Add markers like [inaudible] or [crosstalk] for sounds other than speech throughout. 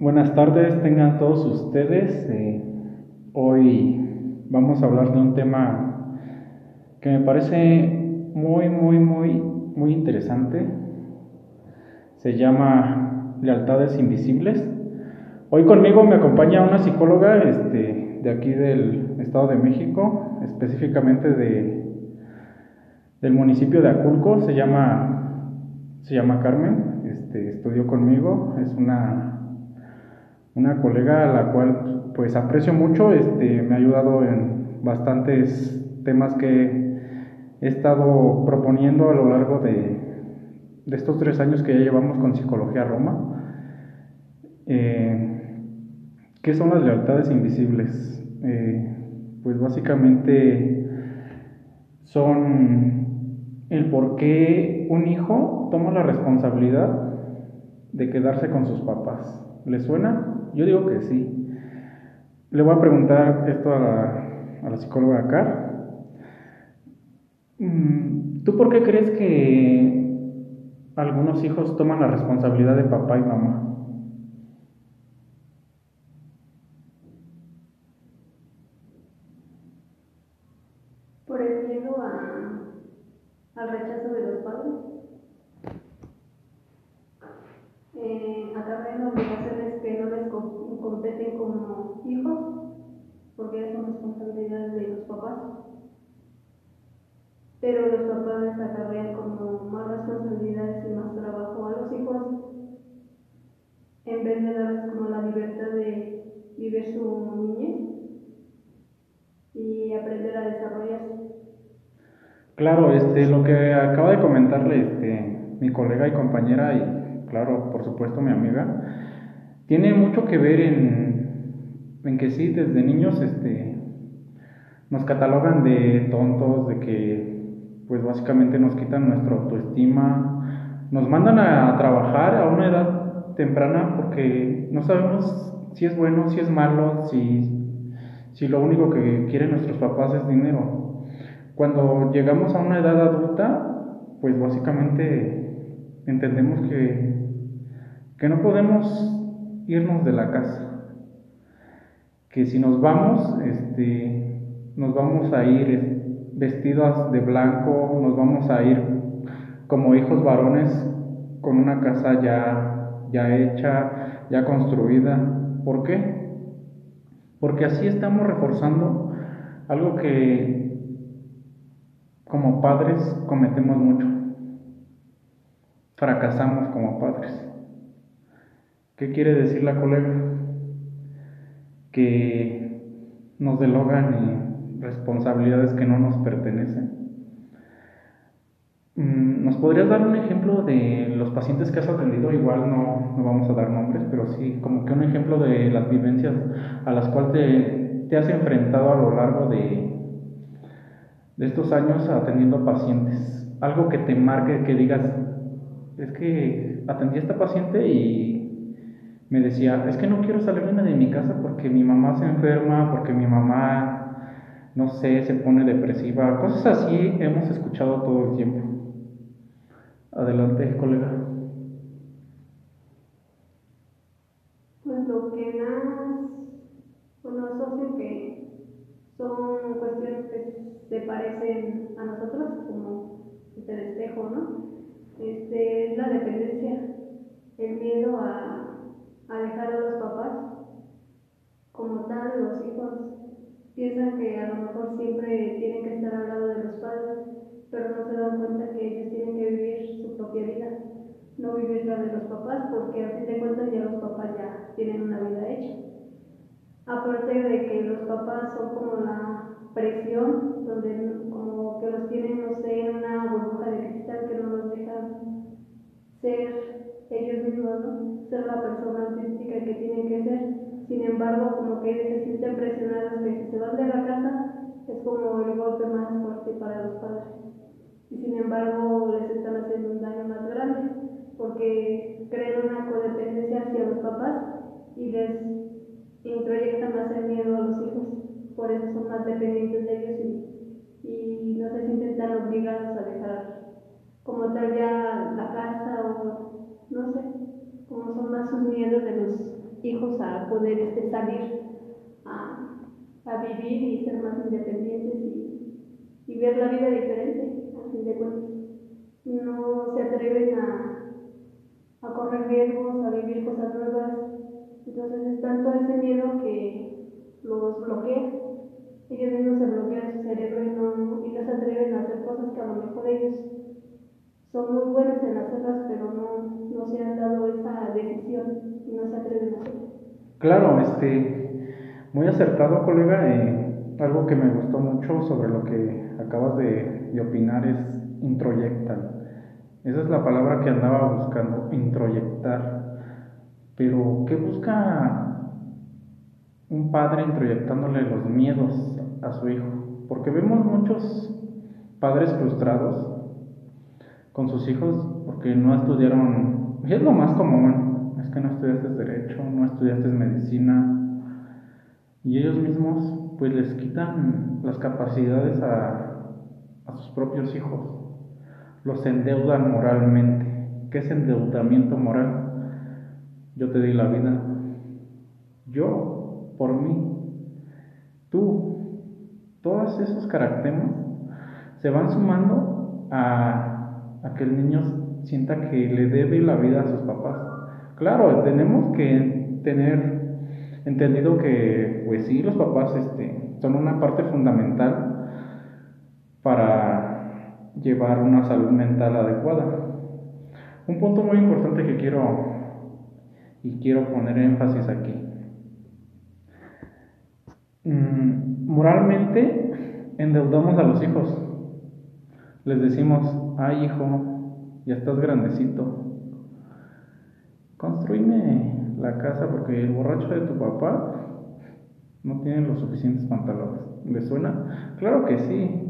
Buenas tardes, tengan todos ustedes. Eh, hoy vamos a hablar de un tema que me parece muy, muy, muy, muy interesante. Se llama Lealtades Invisibles. Hoy conmigo me acompaña una psicóloga este, de aquí del Estado de México, específicamente de, del municipio de Aculco. Se llama, se llama Carmen. Este, estudió conmigo. Es una una colega a la cual pues aprecio mucho, este, me ha ayudado en bastantes temas que he estado proponiendo a lo largo de, estos tres años que ya llevamos con Psicología Roma. Eh, ¿Qué son las lealtades invisibles? Eh, pues básicamente son el por qué un hijo toma la responsabilidad de quedarse con sus papás. ¿Le suena? Yo digo que sí. Le voy a preguntar esto a la, psicóloga Car. Mm, ¿Tú por qué crees que algunos hijos toman la responsabilidad de papá y mamá? Por el miedo a, al rechazo de los padres. Competen como hijos, porque son responsabilidades de los papás. Pero los papás les acarrean como más responsabilidades y más trabajo a los hijos, en vez de darles como la libertad de vivir su niñez y aprender a desarrollarse. Claro, este, lo que acaba de comentarle este, mi colega y compañera y claro, por supuesto, mi amiga, tiene mucho que ver en, que sí, desde niños este, nos catalogan de tontos, de que pues básicamente nos quitan nuestra autoestima, nos mandan a trabajar a una edad temprana porque no sabemos si es bueno, si es malo, si, si lo único que quieren nuestros papás es dinero. Cuando llegamos a una edad adulta, pues básicamente entendemos que que no podemos irnos de la casa, que si nos vamos, este, nos vamos a ir vestidos de blanco, nos vamos a ir como hijos varones con una casa ya, ya hecha, ya construida. ¿Por qué? Porque así estamos reforzando algo que como padres cometemos mucho. Fracasamos como padres. ¿Qué quiere decir la colega? Que nos delogan responsabilidades que no nos pertenecen. Mm, ¿Nos podrías dar un ejemplo de los pacientes que has atendido? Igual no, no vamos a dar nombres, pero sí como que un ejemplo de las vivencias a las cuales te, te has enfrentado a lo largo de, de estos años atendiendo pacientes. Algo que te marque, que digas, es que atendí a esta paciente y me decía, es que no quiero salirme de mi casa porque mi mamá se enferma, porque mi mamá, no sé, se pone depresiva, cosas así hemos escuchado todo el tiempo. Adelante, colega. Pues lo que más, bueno, asocio que son cuestiones que se parecen a nosotros, como el espejo, ¿no? Este, es la dependencia, el miedo a alejar a los papás. Como tal, los hijos piensan que a lo mejor siempre tienen que estar al lado de los padres, pero no se dan cuenta que ellos tienen que vivir su propia vida, no vivir la de los papás, porque a fin de cuentas ya los papás ya tienen una vida hecha. Aparte de que los papás son como la presión, donde como que los tienen, no sé, en una burbuja de cristal que no los dejan ser ellos mismos, ¿no? Ser la persona auténtica que tienen que ser. Sin embargo, como que ellos se sienten presionados que se van de la casa, es como el golpe más fuerte para los padres. Y sin embargo, les están haciendo un daño más grande, porque crean una codependencia hacia los papás y les introyectan más el miedo a los hijos. Por eso son más dependientes de ellos y, y no se sienten tan obligados a dejar como tal ya la casa o no sé, como son más sus miedos de los hijos a poder este, salir a, a, vivir y ser más independientes y, y, ver la vida diferente, a fin de cuentas. No se atreven a, a correr riesgos, a vivir cosas nuevas. Entonces es tanto ese miedo que los bloquea. Ellos mismos se bloquean su cerebro y no, y no se atreven a hacer cosas que a lo mejor ellos son muy buenos en hacerlas, pero no, no se han dado esa decisión y no se atreven a hacerlo. Claro, este, muy acertado, colega. Eh, algo que me gustó mucho sobre lo que acabas de, de opinar es introyectar. Esa es la palabra que andaba buscando, introyectar. Pero, ¿qué busca un padre introyectándole los miedos a su hijo? Porque vemos muchos padres frustrados con sus hijos porque no estudiaron, es lo más común, es que no estudiaste derecho, no estudiaste medicina, y ellos mismos pues les quitan las capacidades a, a sus propios hijos, los endeudan moralmente. ¿Qué es endeudamiento moral? Yo te di la vida, yo por mí, tú, todos esos caracteres se van sumando a a que el niño sienta que le debe la vida a sus papás. Claro, tenemos que tener entendido que, pues sí, los papás este, son una parte fundamental para llevar una salud mental adecuada. Un punto muy importante que quiero y quiero poner énfasis aquí. Mm, moralmente endeudamos a los hijos. Les decimos, ay hijo, ya estás grandecito, construime la casa porque el borracho de tu papá no tiene los suficientes pantalones. ¿Le suena? Claro que sí.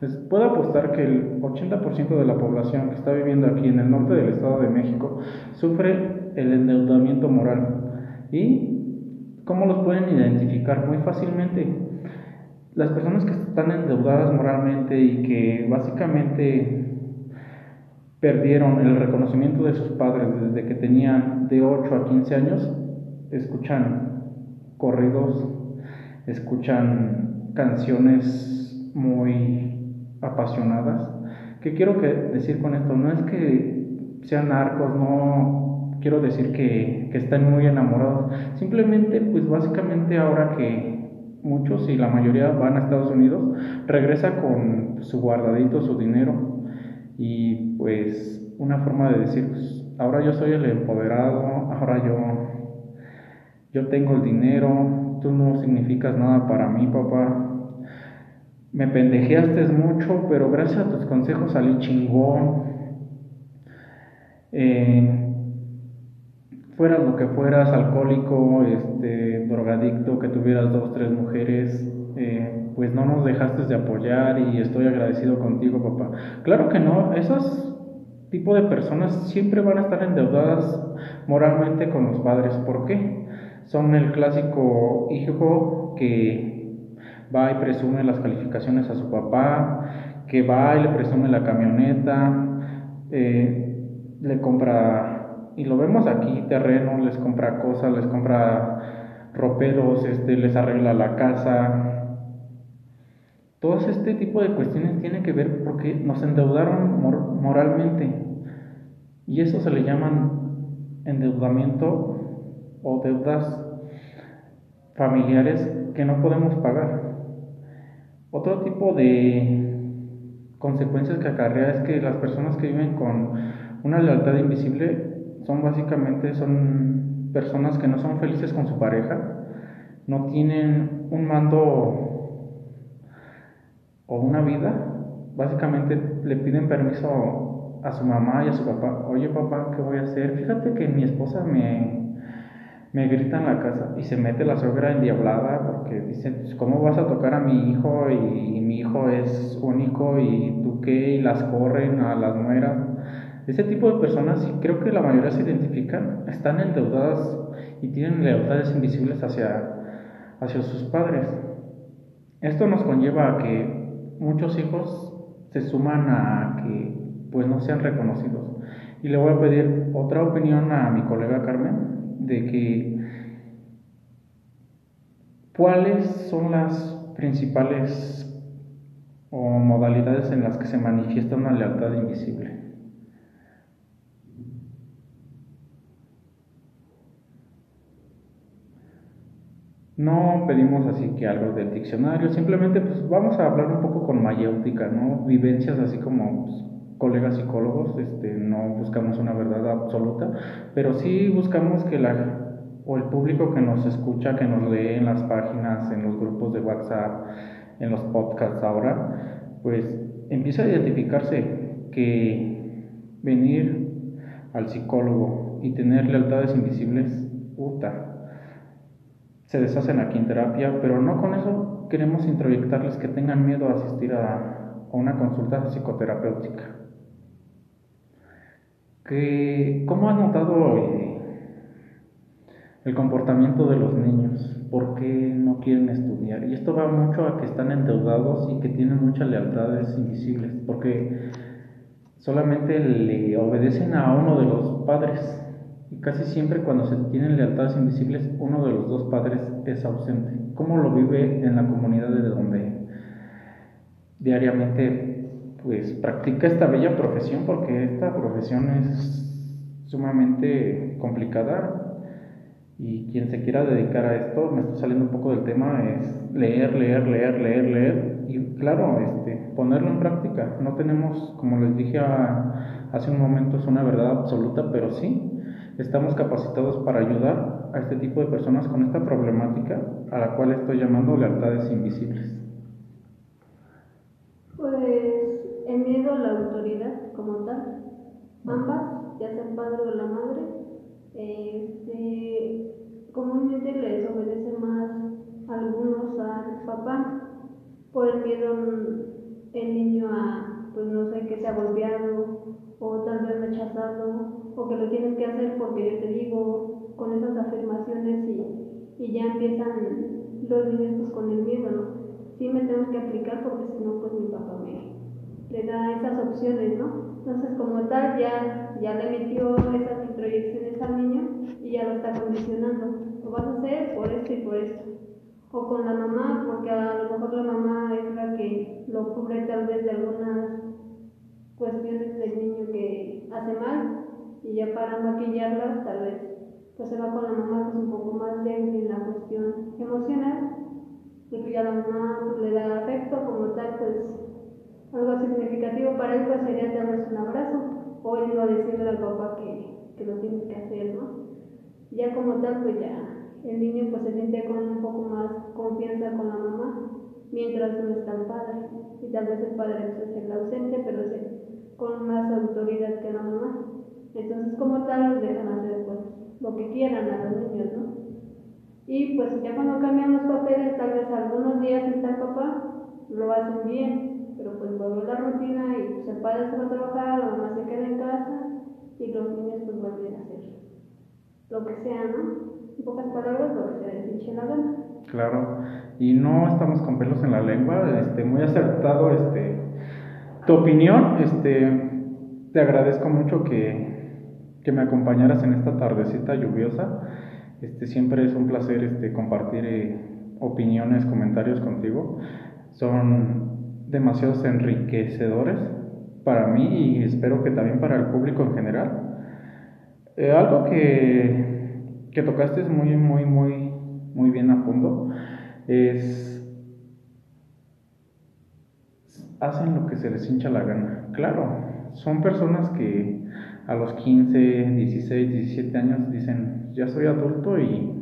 Les puedo apostar que el 80% de la población que está viviendo aquí en el norte del Estado de México sufre el endeudamiento moral. ¿Y cómo los pueden identificar? Muy fácilmente. Las personas que están endeudadas moralmente y que básicamente perdieron el reconocimiento de sus padres desde que tenían de 8 a 15 años, escuchan corridos, escuchan canciones muy apasionadas. ¿Qué quiero decir con esto? No es que sean narcos, no quiero decir que, que estén muy enamorados, simplemente pues básicamente ahora que muchos y la mayoría van a Estados Unidos, regresa con su guardadito, su dinero, y pues una forma de decir, pues, ahora yo soy el empoderado, ahora yo, yo tengo el dinero, tú no significas nada para mí, papá. Me pendejeaste mucho, pero gracias a tus consejos salí chingón. Eh, fueras lo que fueras, alcohólico, este, drogadicto, que tuvieras dos, tres mujeres, eh, pues no nos dejaste de apoyar y estoy agradecido contigo, papá. Claro que no, esos tipo de personas siempre van a estar endeudadas moralmente con los padres. ¿Por qué? Son el clásico hijo que va y presume las calificaciones a su papá, que va y le presume la camioneta, eh, le compra, y lo vemos aquí, terreno, les compra cosas, les compra roperos, este, les arregla la casa, todo este tipo de cuestiones tiene que ver porque nos endeudaron moralmente y eso se le llaman endeudamiento o deudas familiares que no podemos pagar. Otro tipo de consecuencias que acarrea es que las personas que viven con una lealtad invisible son básicamente son personas que no son felices con su pareja, no tienen un mando o una vida, básicamente le piden permiso a su mamá y a su papá. Oye papá, ¿qué voy a hacer? Fíjate que mi esposa me, me grita en la casa y se mete la suegra endiablada porque dice, pues, ¿cómo vas a tocar a mi hijo? Y, mi hijo es único y tú qué, y las corren a las nueras. Ese tipo de personas, creo que la mayoría se identifican, están endeudadas y tienen lealtades invisibles hacia, hacia sus padres. Esto nos conlleva a que muchos hijos se suman a que pues no sean reconocidos. Y le voy a pedir otra opinión a mi colega Carmen de que cuáles son las principales o modalidades en las que se manifiesta una lealtad invisible. No pedimos así que algo del diccionario, simplemente pues vamos a hablar un poco con mayéutica, ¿no? Vivencias así como pues, colegas psicólogos, este, no buscamos una verdad absoluta, pero sí buscamos que la o el público que nos escucha, que nos lee en las páginas, en los grupos de WhatsApp, en los podcasts ahora, pues empieza a identificarse que venir al psicólogo y tener lealtades invisibles, puta, se deshacen aquí en pero no con eso queremos introyectarles que tengan miedo a asistir a, una consulta psicoterapéutica. Que, ¿Cómo has notado eh, el comportamiento de los niños? ¿Por qué no quieren estudiar? Y esto va mucho a que están endeudados y que tienen muchas lealtades invisibles, porque solamente le obedecen a uno de los padres y casi siempre cuando se tienen lealtades invisibles, uno de los dos padres es ausente. ¿Cómo lo vive en la comunidad de donde diariamente pues practica esta bella profesión? Porque esta profesión es sumamente complicada y quien se quiera dedicar a esto, me está saliendo un poco del tema, es leer, leer, leer, leer, leer y claro, este, ponerlo en práctica. No tenemos, como les dije hace un momento, es una verdad absoluta, pero sí estamos capacitados para ayudar a este tipo de personas con esta problemática a la cual estoy llamando lealtades invisibles. Pues el miedo a la autoridad como tal, ambas, ya sea el padre o la madre, este, comúnmente les obedece más algunos al papá por el miedo el niño a, pues no sé, que sea golpeado o tal vez rechazado o que lo tienes que hacer porque yo te digo con esas afirmaciones y, y ya empiezan los niños pues, con el miedo, ¿no? Sí me tengo que aplicar porque si no pues mi papá me le da esas opciones, ¿no? Entonces como tal ya, ya le metió esas introyecciones al niño y ya lo está condicionando. Lo vas a hacer por esto y por esto. O con la mamá, porque a lo mejor la mamá es la que lo cubre tal vez de algunas cuestiones del niño que hace mal y ya para maquillarlas tal vez pues se va con la mamá que es un poco más débil en la cuestión emocional y que ya la mamá pues, le da afecto como tal pues algo significativo para él pues sería darles un abrazo o él a decirle al papá que, que lo tiene que hacer ¿no? ya como tal pues ya el niño pues se siente con un poco más confianza con la mamá mientras no está el padre y tal vez el padre pues, es el ausente pero es con más autoridad que la mamá entonces, como tal, los dejan hacer pues, lo que quieran a los niños, ¿no? Y pues ya cuando cambian los papeles, tal vez algunos días está el papá, lo hacen bien, pero pues vuelve la rutina y pues el padre se va a trabajar, la mamá se queda en casa y los niños pues vuelven a hacer lo que sea, ¿no? En pocas palabras, lo que se les la gana. Claro, y no estamos con pelos en la lengua, este, muy acertado este, tu opinión, este, te agradezco mucho que que me acompañaras en esta tardecita lluviosa. Este, siempre es un placer este, compartir eh, opiniones, comentarios contigo. Son demasiados enriquecedores para mí y espero que también para el público en general. Eh, algo que, que tocaste es muy, muy, muy, muy bien a fondo. Es hacen lo que se les hincha la gana. Claro, son personas que a los 15, 16, 17 años dicen, ya soy adulto y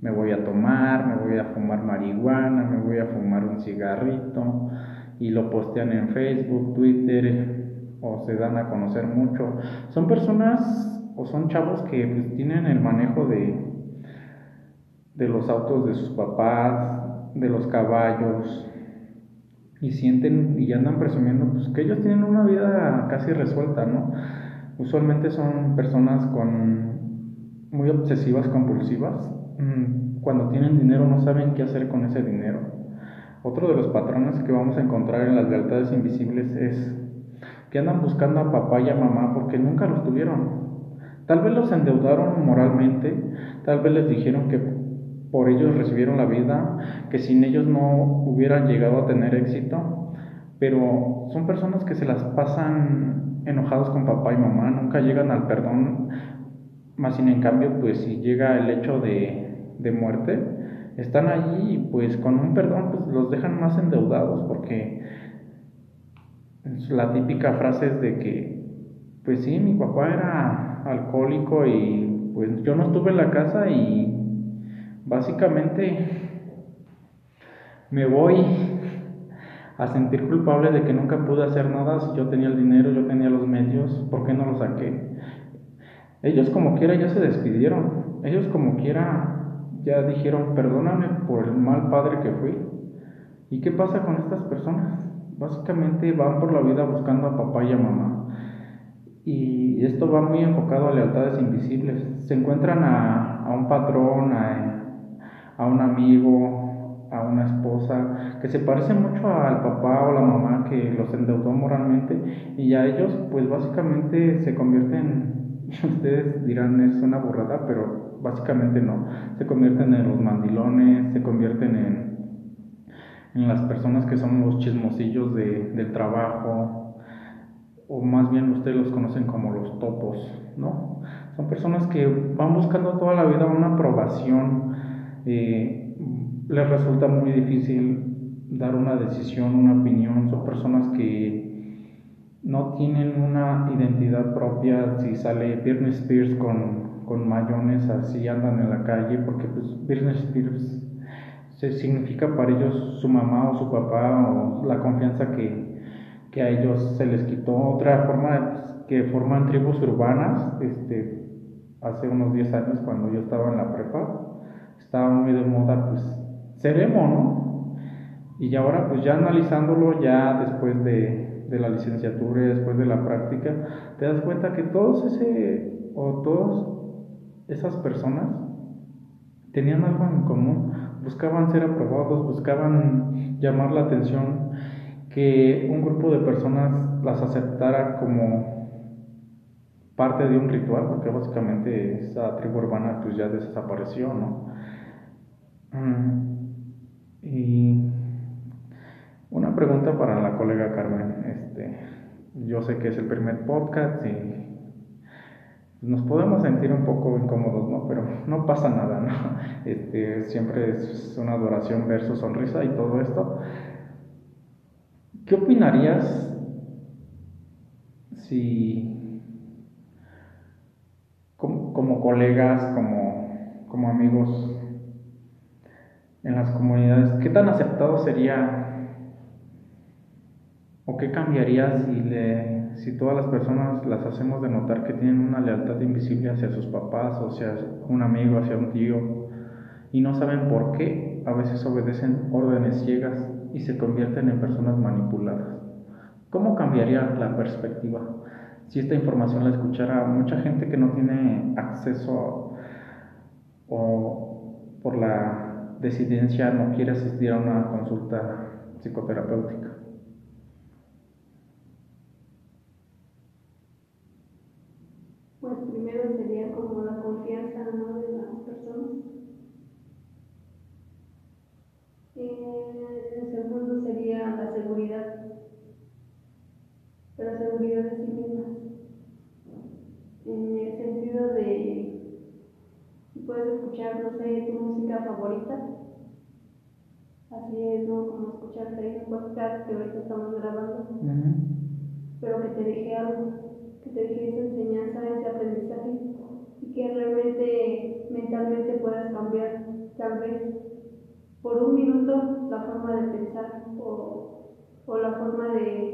me voy a tomar, me voy a fumar marihuana, me voy a fumar un cigarrito y lo postean en Facebook, Twitter o se dan a conocer mucho. Son personas o son chavos que pues, tienen el manejo de, de los autos de sus papás, de los caballos y sienten y andan presumiendo pues, que ellos tienen una vida casi resuelta, ¿no? Usualmente son personas con muy obsesivas compulsivas. Mm, cuando tienen dinero no saben qué hacer con ese dinero. Otro de los patrones que vamos a encontrar en las lealtades invisibles es que andan buscando a papá y a mamá porque nunca los tuvieron. Tal vez los endeudaron moralmente, tal vez les dijeron que por ellos recibieron la vida, que sin ellos no hubieran llegado a tener éxito, pero son personas que se las pasan enojados con papá y mamá, nunca llegan al perdón, más sin en cambio, pues si llega el hecho de, de muerte, están allí y pues con un perdón pues los dejan más endeudados porque la típica frase es de que pues sí, mi papá era alcohólico y pues yo no estuve en la casa y básicamente me voy a sentir culpable de que nunca pude hacer nada si yo tenía el dinero, yo tenía los medios, ¿por qué no lo saqué? Ellos como quiera ya se despidieron, ellos como quiera ya dijeron, perdóname por el mal padre que fui. ¿Y qué pasa con estas personas? Básicamente van por la vida buscando a papá y a mamá. Y esto va muy enfocado a lealtades invisibles. Se encuentran a, a un patrón, a, a un amigo, una esposa, que se parece mucho al papá o la mamá que los endeudó moralmente y a ellos pues básicamente se convierten, [laughs] ustedes dirán es una burrada, pero básicamente no, se convierten en los mandilones, se convierten en, en las personas que son los chismosillos de, del trabajo, o más bien ustedes los conocen como los topos, ¿no? Son personas que van buscando toda la vida una aprobación, eh, les resulta muy difícil dar una decisión, una opinión, son personas que no tienen una identidad propia, si sale Britney Spears con, con mayones así andan en la calle, porque pues Britney Spears se significa para ellos su mamá o su papá o la confianza que, que a ellos se les quitó. Otra forma que forman tribus urbanas, este, hace unos 10 años cuando yo estaba en la prepa, estaba muy de moda, pues, ser emo, ¿no? Y ahora, pues ya analizándolo, ya después de, de la licenciatura y después de la práctica, te das cuenta que todos ese, o todas esas personas tenían algo en común, buscaban ser aprobados, buscaban llamar la atención, que un grupo de personas las aceptara como parte de un ritual, porque básicamente esa tribu urbana pues ya desapareció, ¿no? Mm, y una pregunta para la colega Carmen. Este, yo sé que es el primer podcast y nos podemos sentir un poco incómodos, ¿no? Pero no pasa nada, ¿no? [laughs] Este, siempre es una adoración ver su sonrisa y todo esto. ¿Qué opinarías si como, como colegas, como, como amigos, en las comunidades, ¿qué tan aceptado sería o qué cambiaría si, le, si todas las personas las hacemos de notar que tienen una lealtad invisible hacia sus papás o hacia un amigo, hacia un tío y no saben por qué? A veces obedecen órdenes ciegas y se convierten en personas manipuladas. ¿Cómo cambiaría la perspectiva si esta información la escuchara mucha gente que no tiene acceso o por la decidencia no quiere asistir a una consulta psicoterapéutica. Pues primero sería como la confianza ¿no? de las personas. Eh, el segundo sería la seguridad, la seguridad de sí mismas, en el sentido de puedes escuchar, no sé, tu música favorita. Así es, ¿no? Como escucharte un podcast que ahorita estamos Pero que te deje algo, que te deje esa enseñanza, ese aprendizaje y que realmente mentalmente puedas cambiar, tal vez por un minuto, la forma de pensar o, o la forma de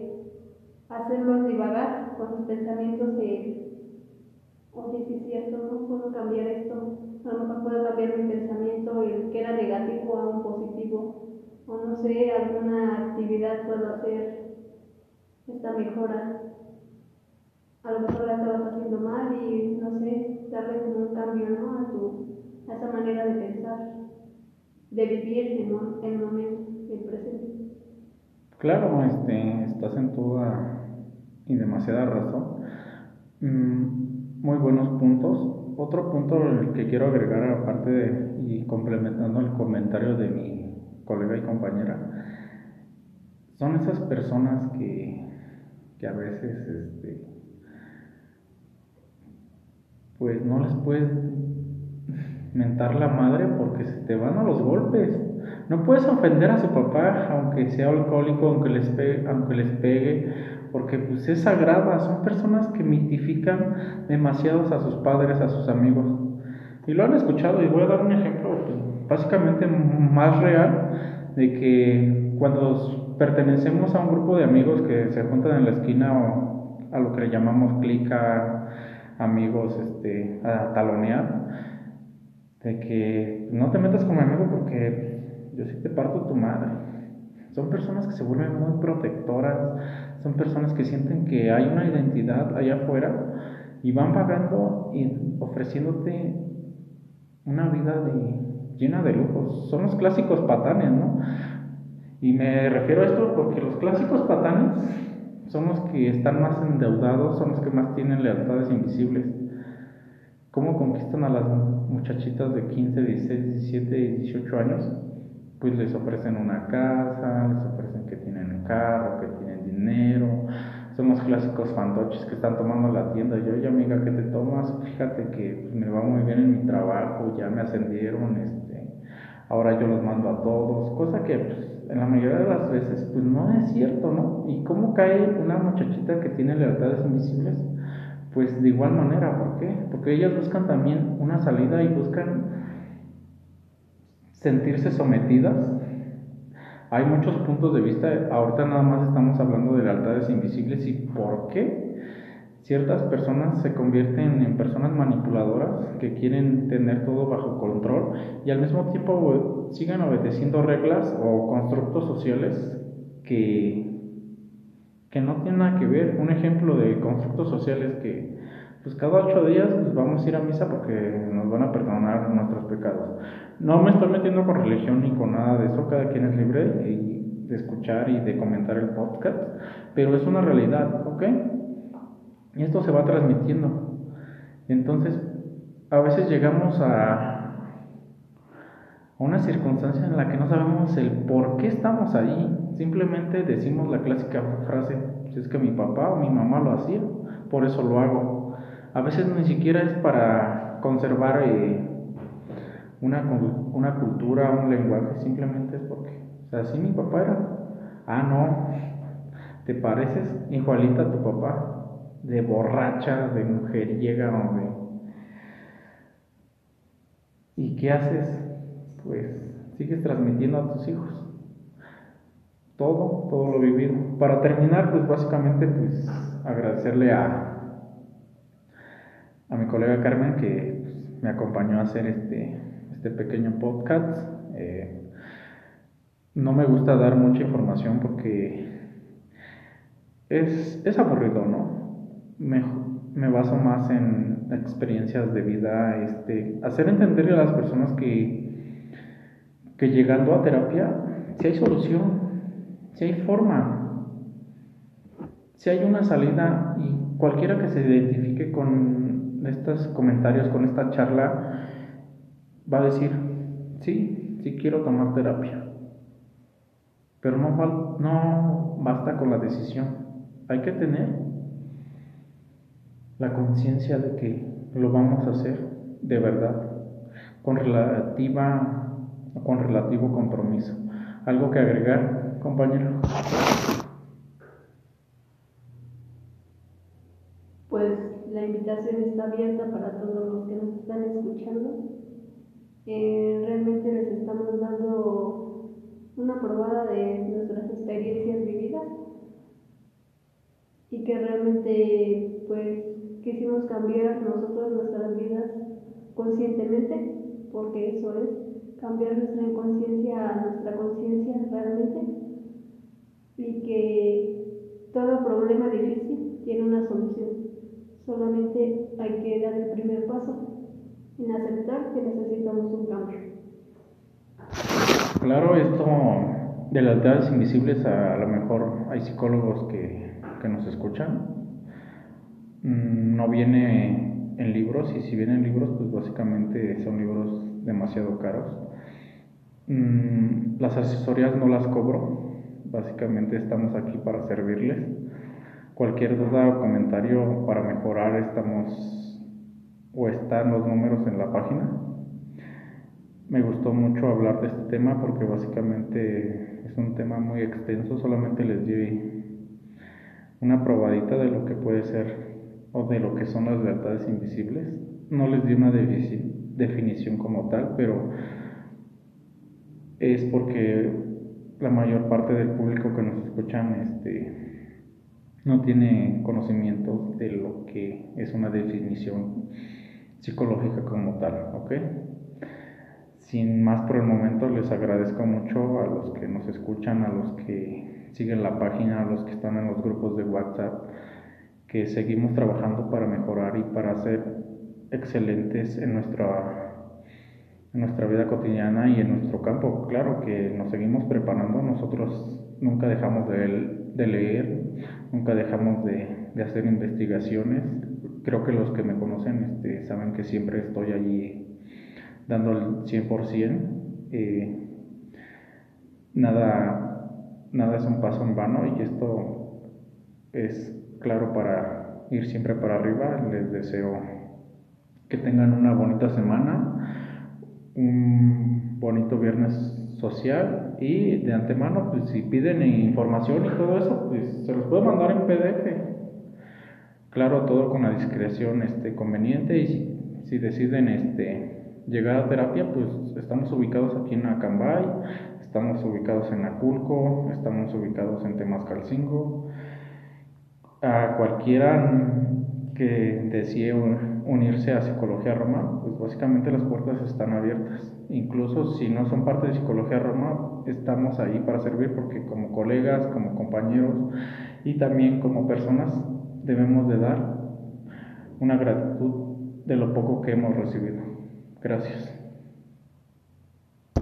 hacerlos divagar con sus pensamientos de oye, sí es cierto, no puedo cambiar esto, a lo mejor puedo cambiar mi pensamiento, el que era negativo a un positivo, o no sé, alguna actividad puedo hacer esta mejora. A lo mejor la estabas haciendo mal y no sé, darle como un cambio ¿no? a, tu, a esa manera de pensar, de vivir en el momento, el presente. Claro, este, estás en toda y demasiada razón. Mm, muy buenos puntos otro punto que quiero agregar aparte de, y complementando el comentario de mi colega y compañera, son esas personas que, que a veces este, pues no les puedes mentar la madre porque se te van a los golpes. No puedes ofender a su papá aunque sea alcohólico, aunque les pegue, aunque les pegue porque pues es sagrada, son personas que mitifican demasiados a sus padres, a sus amigos. Y lo han escuchado y voy a dar un ejemplo pues, básicamente más real de que cuando pertenecemos a un grupo de amigos que se juntan en la esquina o a lo que le llamamos clica, amigos este, a talonear, de que no te metas con mi amigo porque yo sí te parto tu madre. Son personas que se vuelven muy protectoras, son personas que sienten que hay una identidad allá afuera y van pagando y ofreciéndote una vida llena de lujos. Son los clásicos patanes, ¿no? Y me refiero a esto porque los clásicos patanes son los que están más endeudados, son los que más tienen lealtades invisibles. ¿Cómo conquistan a las muchachitas de 15, 16, 17 y 18 años? Pues les ofrecen una casa, les ofrecen que tienen carro, que tienen dinero. Son los clásicos fantoches que están tomando la tienda. Yo, oye amiga, ¿qué te tomas? Fíjate que pues, me va muy bien en mi trabajo, ya me ascendieron, este, ahora yo los mando a todos. Cosa que pues, en la mayoría de las veces pues no es cierto, ¿no? ¿Y cómo cae una muchachita que tiene lealtades invisibles? Pues de igual manera, ¿por qué? Porque ellas buscan también una salida y buscan sentirse sometidas. Hay muchos puntos de vista, ahorita nada más estamos hablando de lealtades invisibles y por qué ciertas personas se convierten en personas manipuladoras que quieren tener todo bajo control y al mismo tiempo sigan obedeciendo reglas o constructos sociales que, que no tienen nada que ver. Un ejemplo de constructos sociales que pues cada ocho días pues, vamos a ir a misa porque nos van a perdonar nuestros pecados. No me estoy metiendo con religión ni con nada de eso, cada quien es libre de escuchar y de comentar el podcast, pero es una realidad, ¿ok? Y esto se va transmitiendo. Entonces, a veces llegamos a, una circunstancia en la que no sabemos el por qué estamos ahí. Simplemente decimos la clásica frase, si es que mi papá o mi mamá lo hacía, por eso lo hago. A veces ni siquiera es para conservar eh, una, una cultura, un lenguaje, simplemente es porque, o sea, así mi papá era. Ah, no, ¿te pareces igualita a tu papá? De borracha, de mujeriega o de... ¿Y qué haces? Pues sigues transmitiendo a tus hijos. Todo, todo lo vivido. Para terminar, pues básicamente, pues agradecerle a, a mi colega Carmen que pues, me acompañó a hacer este, este pequeño podcast. Eh, no me gusta dar mucha información porque es, es aburrido, ¿no? Me, me baso más en experiencias de vida, este, hacer entenderle a las personas que, que llegando a terapia, si hay solución, si hay forma, si hay una salida y cualquiera que se identifique con estos comentarios, con esta charla, va a decir, sí, sí quiero tomar terapia. Pero no, no basta con la decisión, hay que tener la conciencia de que lo vamos a hacer de verdad, con relativa con relativo compromiso. ¿Algo que agregar, compañero? Pues la invitación está abierta para todos los que nos están escuchando. Eh, realmente les estamos dando una probada de nuestras experiencias vividas y que realmente pues quisimos cambiar nosotros nuestras vidas conscientemente, porque eso es cambiar nuestra inconsciencia a nuestra conciencia realmente, y que todo problema difícil tiene una solución. Solamente hay que dar el primer paso en aceptar que necesitamos un cambio. Claro, esto de las edades invisibles, a, lo mejor hay psicólogos que, que nos escuchan, no viene en libros y si vienen libros, pues básicamente son libros demasiado caros. Mm, las asesorías no las cobro, básicamente estamos aquí para servirles. Cualquier duda o comentario para mejorar estamos o están los números en la página. Me gustó mucho hablar de este tema porque básicamente es un tema muy extenso, solamente les di una probadita de lo que puede ser o de lo que son las verdades invisibles. No les di una definición como tal, pero es porque la mayor parte del público que nos escuchan este, no tiene conocimiento de lo que es una definición psicológica como tal, ¿ok? Sin más por el momento, les agradezco mucho a los que nos escuchan, a los que siguen la página, a los que están en los grupos de WhatsApp, que seguimos trabajando para mejorar y para ser excelentes en nuestra nuestra vida cotidiana y en nuestro campo. Claro que nos seguimos preparando, nosotros nunca dejamos de, de leer, nunca dejamos de, de, hacer investigaciones. Creo que los que me conocen este, saben que siempre estoy allí dando el 100%. Eh, nada, nada es un paso en vano y esto es claro para ir siempre para arriba. Les deseo que tengan una bonita semana un bonito viernes social y de antemano, pues si piden información y todo eso, pues se los puedo mandar en PDF. Claro, todo con la discreción este, conveniente y si, si deciden este, llegar a terapia, pues estamos ubicados aquí en Acambay, estamos ubicados en Aculco, estamos ubicados en Temascalcingo. A cualquiera que desee unirse a Psicología Roma, pues básicamente las puertas están abiertas. Incluso si no son parte de Psicología Roma, estamos ahí para servir porque como colegas, como compañeros y también como personas debemos de dar una gratitud de lo poco que hemos recibido. Gracias.